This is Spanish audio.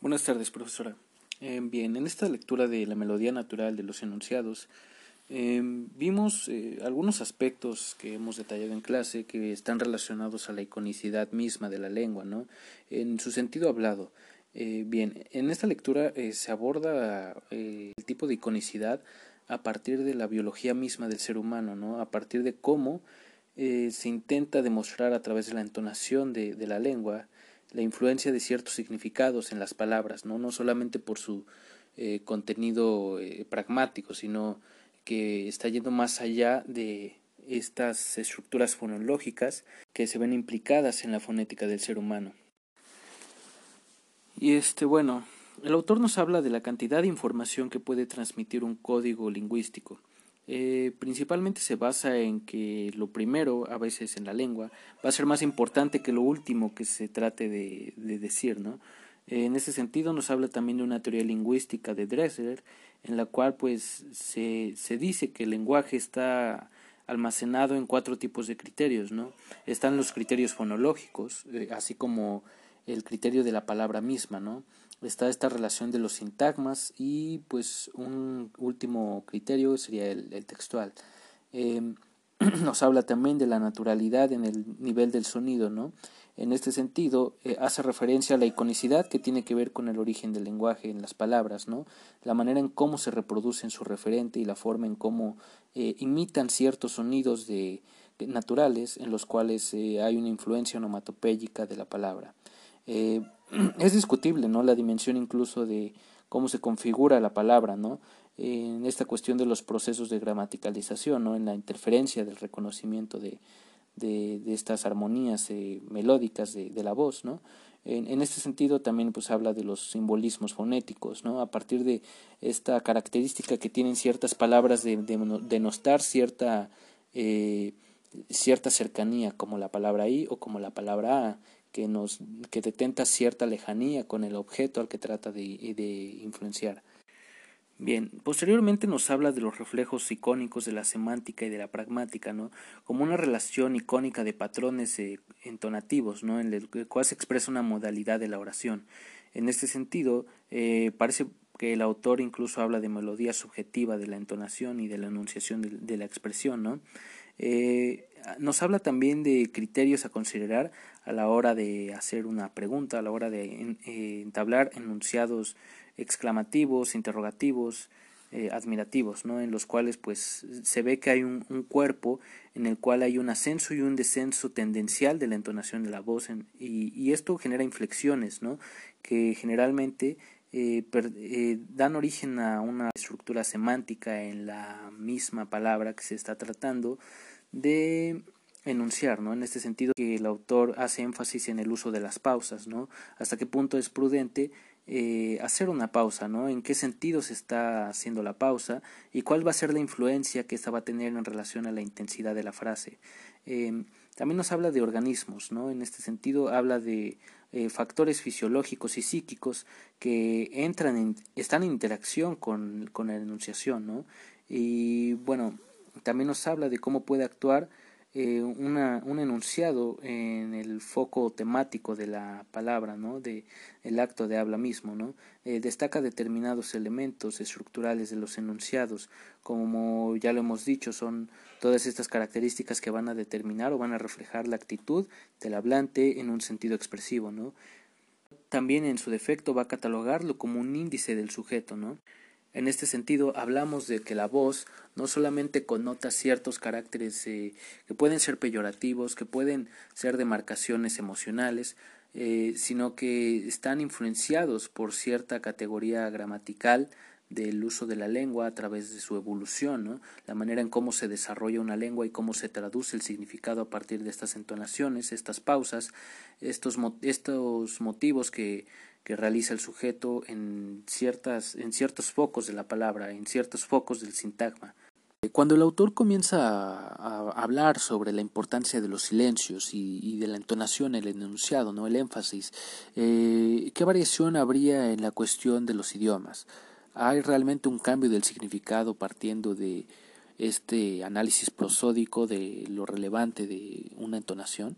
Buenas tardes, profesora. Eh, bien, en esta lectura de la melodía natural de los enunciados, eh, vimos eh, algunos aspectos que hemos detallado en clase que están relacionados a la iconicidad misma de la lengua, ¿no? En su sentido hablado. bien, en esta lectura se aborda el tipo de iconicidad a partir de la biología misma del ser humano, ¿no? A partir de cómo se intenta demostrar a través de la entonación de, de la lengua la influencia de ciertos significados en las palabras, no, no solamente por su eh, contenido eh, pragmático, sino que está yendo más allá de estas estructuras fonológicas que se ven implicadas en la fonética del ser humano. Y este, bueno, el autor nos habla de la cantidad de información que puede transmitir un código lingüístico. Eh, principalmente se basa en que lo primero, a veces en la lengua, va a ser más importante que lo último que se trate de, decir, ¿no? en ese sentido nos habla también de una teoría lingüística de Dressler, en la cual pues se, se dice que el lenguaje está almacenado en cuatro tipos de criterios, ¿no? Están los criterios fonológicos, eh, así como el criterio de la palabra misma, ¿no? está esta relación de los sintagmas y pues un último criterio sería el, textual. Em, nos habla también de la naturalidad en el nivel del sonido, ¿no? En este sentido, eh, hace referencia a la iconicidad que tiene que ver con el origen del lenguaje en las palabras, ¿no? La manera en cómo se reproducen su referente y la forma en cómo eh, imitan ciertos sonidos de, naturales en los cuales eh, hay una influencia onomatopéyica de la palabra. es discutible, ¿no? La dimensión incluso de cómo se configura la palabra, ¿no? En esta cuestión de los procesos de gramaticalización, ¿no? En la interferencia del reconocimiento de, de, estas armonías eh, melódicas de, de, la voz, ¿no? En, en, este sentido también pues habla de los simbolismos fonéticos, ¿no? A partir de esta característica que tienen ciertas palabras de, denostar cierta eh, cierta cercanía, como la palabra I o como la palabra A, que nos que detenta cierta lejanía con el objeto al que trata de, de influenciar. Bien, posteriormente nos habla de los reflejos icónicos de la semántica y de la pragmática, ¿no? Como una relación icónica de patrones eh, entonativos, ¿no? En el cual se expresa una modalidad de la oración. En este sentido, eh, parece que el autor incluso habla de melodía subjetiva de la entonación y de la enunciación de, de la expresión, ¿no? Eh, nos habla también de criterios a considerar a la hora de hacer una pregunta, a la hora de eh, entablar enunciados exclamativos, interrogativos, eh, admirativos, ¿no? en los cuales pues se ve que hay un, cuerpo en el cual hay un ascenso y un descenso tendencial de la entonación de la voz y, y, esto genera inflexiones ¿no? que generalmente eh, dan origen a una estructura semántica en la misma palabra que se está tratando de enunciar, ¿no? En este sentido que el autor hace énfasis en el uso de las pausas, ¿no? Hasta qué punto es prudente eh, hacer una pausa, ¿no? En qué sentido se está haciendo la pausa y cuál va a ser la influencia que esta va a tener en relación a la intensidad de la frase. Eh, también nos habla de organismos, ¿no? En este sentido habla de eh, factores fisiológicos y psíquicos que entran en, están en interacción con, con la enunciación, ¿no? Y bueno, también nos habla de cómo puede actuar eh, una, un enunciado en el foco temático de la palabra, ¿no? de el acto de habla mismo, ¿no? Eh, destaca determinados elementos estructurales de los enunciados, como ya lo hemos dicho, son todas estas características que van a determinar o van a reflejar la actitud del hablante en un sentido expresivo, ¿no? También en su defecto va a catalogarlo como un índice del sujeto, ¿no? En este sentido, hablamos de que la voz no solamente connota ciertos caracteres eh, que pueden ser peyorativos, que pueden ser demarcaciones emocionales, eh, sino que están influenciados por cierta categoría gramatical del uso de la lengua a través de su evolución, la manera en cómo se desarrolla una lengua y cómo se traduce el significado a partir de estas entonaciones, estas pausas, estos, estos motivos que que realiza el sujeto en, ciertas, en ciertos focos de la palabra, en ciertos focos del sintagma. Cuando el autor comienza a, hablar sobre la importancia de los silencios y, de la entonación, el enunciado, ¿no? el énfasis, eh, ¿qué variación habría en la cuestión de los idiomas? ¿Hay realmente un cambio del significado partiendo de este análisis prosódico de lo relevante de una entonación?